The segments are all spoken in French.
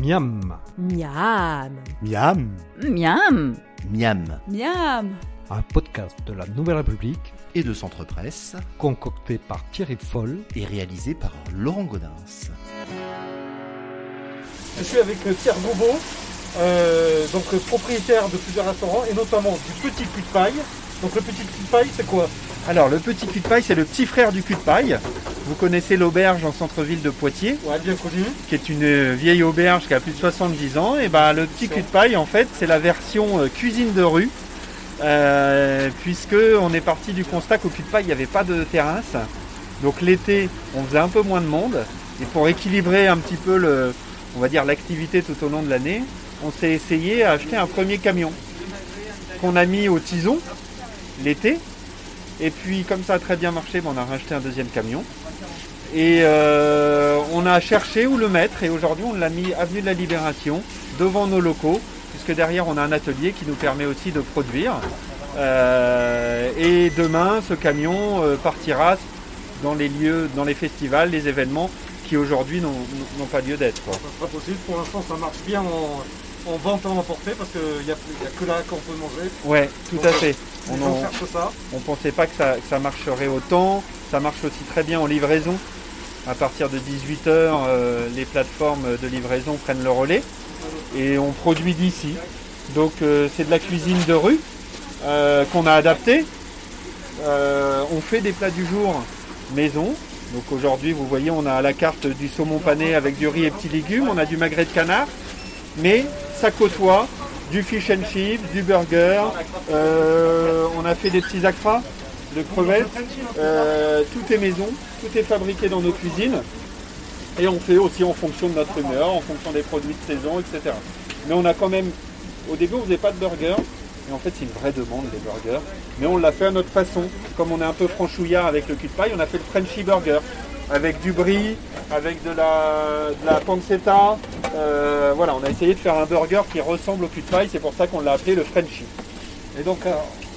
Miam, Miam. Miam. Miam Miam. Miam un podcast de la Nouvelle République Et de Centre Presse concocté par Thierry Foll. et réalisé par Laurent Godin. Je suis avec euh, Pierre Bobo, euh, donc euh, propriétaire de plusieurs restaurants et notamment du Petit Cul de Paille. Donc le Petit Cul de Paille, c'est quoi? Alors, le petit cul de paille, c'est le petit frère du cul de paille. Vous connaissez l'auberge en centre-ville de Poitiers, Ouais, bien connu. qui est une vieille auberge qui a plus de 70 ans. Et ben, le petit cul de paille, en fait, c'est la version euh, cuisine de rue. Euh, puisque on est parti du constat qu'au cul de paille, il n'y avait pas de terrasse. Donc l'été, on faisait un peu moins de monde. Et pour équilibrer un petit peu le, on va dire l'activité tout au long de l'année, on s'est essayé à acheter un premier camion qu'on a mis au tison l'été. Et puis comme ça a très bien marché, ben, on a racheté un deuxième camion. Et euh, on a cherché où le mettre et aujourd'hui on l'a mis avenue de la Libération devant nos locaux puisque derrière on a un atelier qui nous permet aussi de produire. Euh, et demain ce camion euh, partira dans les lieux, dans les festivals, les événements qui aujourd'hui n'ont pas lieu d'être. sera possible. Pour l'instant, ça marche bien en, en vente à emporter parce qu'il n'y a, y a que là qu'on peut manger. Ouais, tout à fait. On On en- cherche ça. On pensait pas que ça, que ça marcherait autant. Ça marche aussi très bien en livraison. À partir de 18h, les plateformes de livraison prennent le relais et on produit d'ici. Donc euh, c'est de la cuisine de rue euh, qu'on a adaptée. Euh, on fait des plats du jour maison. Donc aujourd'hui, vous voyez, on a à la carte du saumon pané avec du riz et petits légumes. On a du magret de canard. Mais ça côtoie du fish and chips, du burger. Euh, on a fait des petits acras de crevettes. Euh, tout est maison, tout est fabriqué dans nos cuisines. Et on fait aussi en fonction de notre humeur, en fonction des produits de saison, etc. Mais on a quand même, au début on faisait pas de burger, et en fait c'est une vraie demande les burgers. Mais on l'a fait à notre façon. Comme on est un peu franchouillard avec le cul de paille, on a fait le Frenchy Burger. Avec du brie, avec de la, de la pancetta. Euh, voilà, on a essayé de faire un burger qui ressemble au cul de paille, c'est pour ça qu'on l'a appelé le Frenchy. Et donc, euh,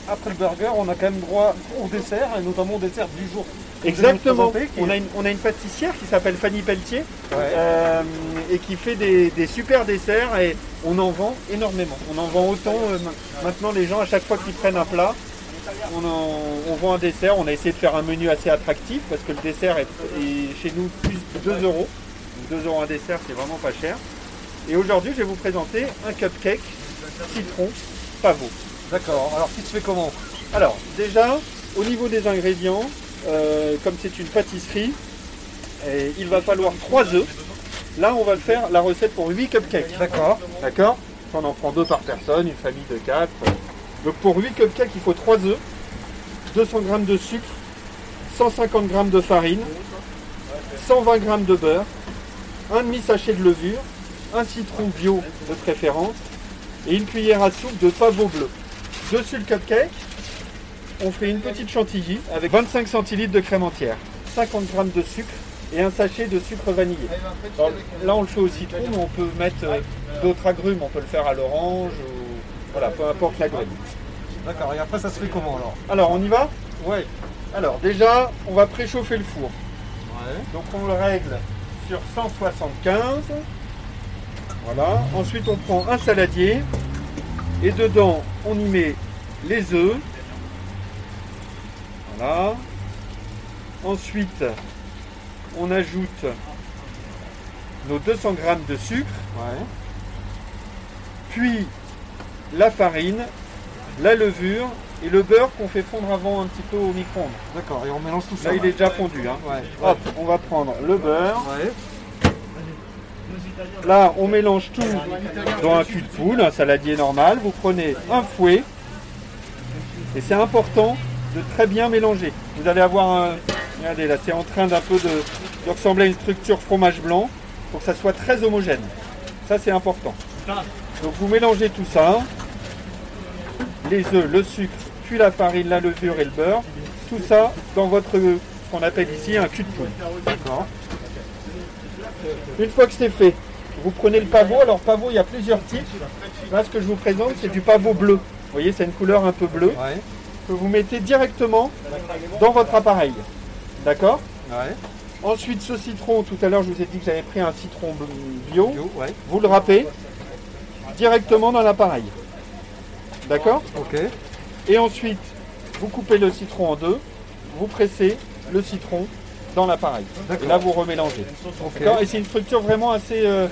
après le burger, on a quand même droit au dessert et notamment au dessert du jour. Exactement. On a, une, on a une pâtissière qui s'appelle Fanny Pelletier Ouais. euh, et qui fait des, des super desserts et on en vend énormément. On en vend autant ma- maintenant les gens à chaque fois qu'ils prennent un plat, on, en- on vend un dessert. On a essayé de faire un menu assez attractif parce que le dessert est, est chez nous plus de 2 euros. Donc 2 euros un dessert c'est vraiment pas cher. Et aujourd'hui je vais vous présenter un cupcake citron pavot. D'accord. Alors, qui se fait comment Alors, déjà, au niveau des ingrédients, euh, comme c'est une pâtisserie, il va falloir 3 œufs. Là, on va le faire la recette pour 8 cupcakes. D'accord. D'accord On en prend 2 par personne, une famille de 4. Donc, pour 8 cupcakes, il faut 3 œufs, 200 g de sucre, 150 g de farine, 120 g de beurre, un demi-sachet de levure, un citron bio de préférence et une cuillère à soupe de pavot bleu. Dessus le cupcake, on fait une petite chantilly avec 25 centilitres de crème entière, 50 g de sucre et un sachet de sucre vanillé. Alors, là, on le fait au citron, mais on peut mettre euh, d'autres agrumes. On peut le faire à l'orange ou voilà, peu importe l'agrume. D'accord. Et après, ça se fait comment alors? Alors, on y va? Ouais. Alors, déjà, on va préchauffer le four. Ouais. Donc, on le règle sur 175. Voilà. Ensuite, on prend un saladier et dedans, on y met les œufs. Voilà. Ensuite, on ajoute nos 200 g de sucre, puis la farine, la levure et le beurre qu'on fait fondre avant un petit peu au micro-ondes. D'accord. Et on mélange tout ça. Là, il est déjà fondu. hein. Ouais. Hop, on va prendre le beurre. Ouais. Là, on mélange tout dans un cul de poule, un saladier normal. Vous prenez un fouet. Et c'est important de très bien mélanger. Vous allez avoir un... Regardez, là, c'est en train d'un peu de, de ressembler à une structure fromage blanc. pour que ça soit très homogène. Ça, c'est important. Donc, vous mélangez tout ça. Les œufs, le sucre, puis la farine, la levure et le beurre. Tout ça dans votre, ce qu'on appelle ici un cul de poule. D'accord Une fois que c'est fait, vous prenez le pavot. Alors, pavot, il y a plusieurs types. Là, ce que je vous présente, c'est du pavot bleu. Vous voyez, c'est une couleur un peu bleue Ouais. que vous mettez directement dans votre appareil. D'accord Ouais. Ensuite, ce citron, tout à l'heure, je vous ai dit que j'avais pris un citron bio. Bio, ouais. Vous le râpez directement dans l'appareil. D'accord Ok. Et ensuite, vous coupez le citron en deux, vous pressez le citron dans l'appareil. Et là, vous remélangez. Et c'est une structure vraiment assez, euh,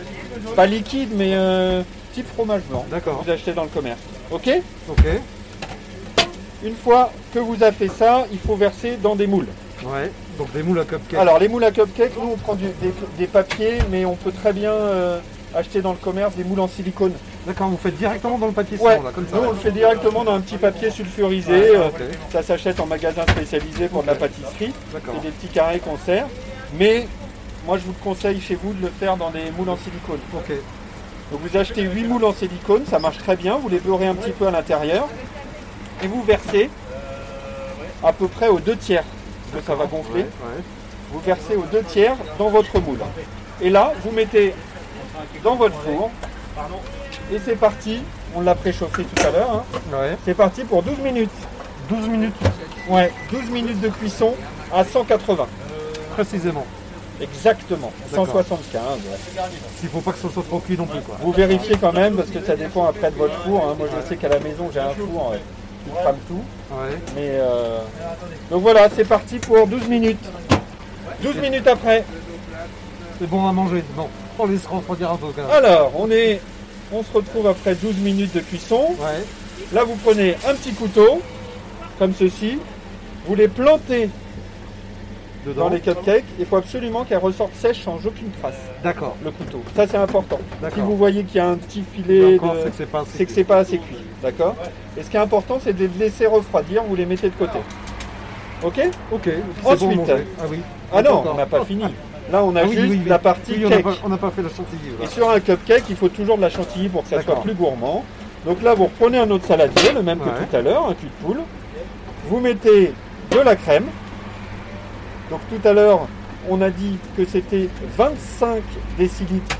pas liquide, mais euh, type fromage blanc. D'accord. Vous achetez dans le commerce. Ok Ok. Une fois que vous avez fait ça, il faut verser dans des moules. Ouais. Donc des moules à cupcake. Alors, les moules à cupcake, nous, on prend du- des, des papiers, mais on peut très bien euh, acheter dans le commerce des moules en silicone. D'accord, vous faites directement dans le papier Ouais, savon, là, comme ça. nous, on le fait directement dans un petit papier sulfurisé. Ouais, euh. Ça s'achète en magasin spécialisé pour de la pâtisserie. D'accord. C'est des petits carrés qu'on sert. Mais moi, je vous conseille chez vous de le faire dans des moules en silicone. Ok. Donc vous achetez 8 moules en silicone, ça marche très bien, vous les beurrez un petit peu à l'intérieur et vous versez à peu près aux deux tiers, parce que ça va gonfler, ouais. vous versez aux deux tiers dans votre moule. Et là, vous mettez dans votre four et c'est parti, on l'a préchauffé tout à l'heure, hein. Ouais. c'est parti pour 12 minutes. 12 minutes Ouais, 12 minutes de cuisson à 180. précisément. Exactement, D'accord. 175. ouais. Il faut pas que ce soit trop cuit non plus, quoi. Vous vérifiez quand même parce que ça dépend après de votre four. hein. Moi je sais qu'à la maison j'ai un four euh, qui crame tout. Ouais. Mais euh, donc voilà, c'est parti pour 12 minutes. 12 minutes après. C'est bon à manger. Bon, on laisse refroidir un peu quand même. Alors, on est on se retrouve après 12 minutes de cuisson. Ouais. Là, vous prenez un petit couteau comme ceci. Vous les plantez Dedans. dans les cupcakes. Il faut absolument qu'elles ressortent sèches sans aucune trace. D'accord. Le couteau. Ça c'est important. Si vous voyez qu'il y a un petit Et filet de c'est que c'est pas assez cuit. c'est pas assez cuit, d'accord Et ce qui est important, c'est de les laisser refroidir, vous les mettez de côté. Ok? Ok. Ensuite. bon. Ah oui. Ah non, on n'a pas fini. Là, on a Ah juste oui, oui. la partie Oui, on n'a cake. pas, on n'a pas fait la chantilly. Et sur un cupcake, il faut toujours de la chantilly pour que ça soit plus gourmand. Donc là, vous reprenez un autre saladier, le même Ouais. que tout à l'heure, un cul de poule. Vous mettez de la crème. Donc tout à l'heure, on a dit que c'était 25 décilitres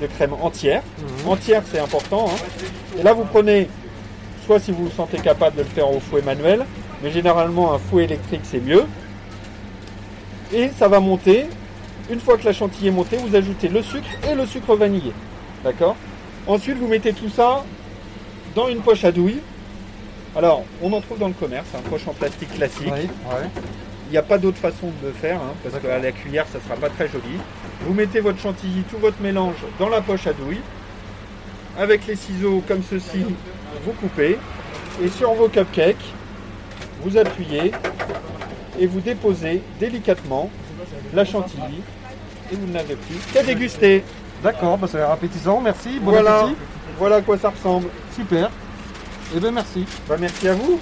de crème entière. Mhm. Entière, c'est important. hein. Et là, vous prenez, soit si vous vous sentez capable de le faire au fouet manuel, mais généralement un fouet électrique, c'est mieux. Et ça va monter. Une fois que la chantilly est montée, vous ajoutez le sucre et le sucre vanillé. D'accord Ensuite, vous mettez tout ça dans une poche à douille. Alors, on en trouve dans le commerce, un poche en plastique classique. Ouais. Il n'y a pas d'autre façon de le faire, hein, parce qu'à la cuillère, ça ne sera pas très joli. Vous mettez votre chantilly, tout votre mélange dans la poche à douille. Avec les ciseaux comme ceci, vous coupez. Et sur vos cupcakes, vous appuyez et vous déposez délicatement la chantilly. Et vous n'avez plus qu'à déguster. D'accord, bah ça a l'air appétissant. Merci. Bon voilà, appétit. voilà à quoi ça ressemble. Super. Eh bien, merci. Bah, merci à vous.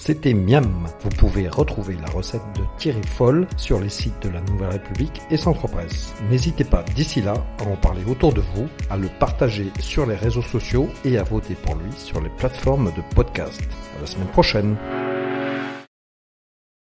C'était Miam. Vous pouvez retrouver la recette de Thierry Foll sur les sites de la Nouvelle République et Centre Presse. N'hésitez pas d'ici là à en parler autour de vous, à le partager sur les réseaux sociaux et à voter pour lui sur les plateformes de podcast. À la semaine prochaine.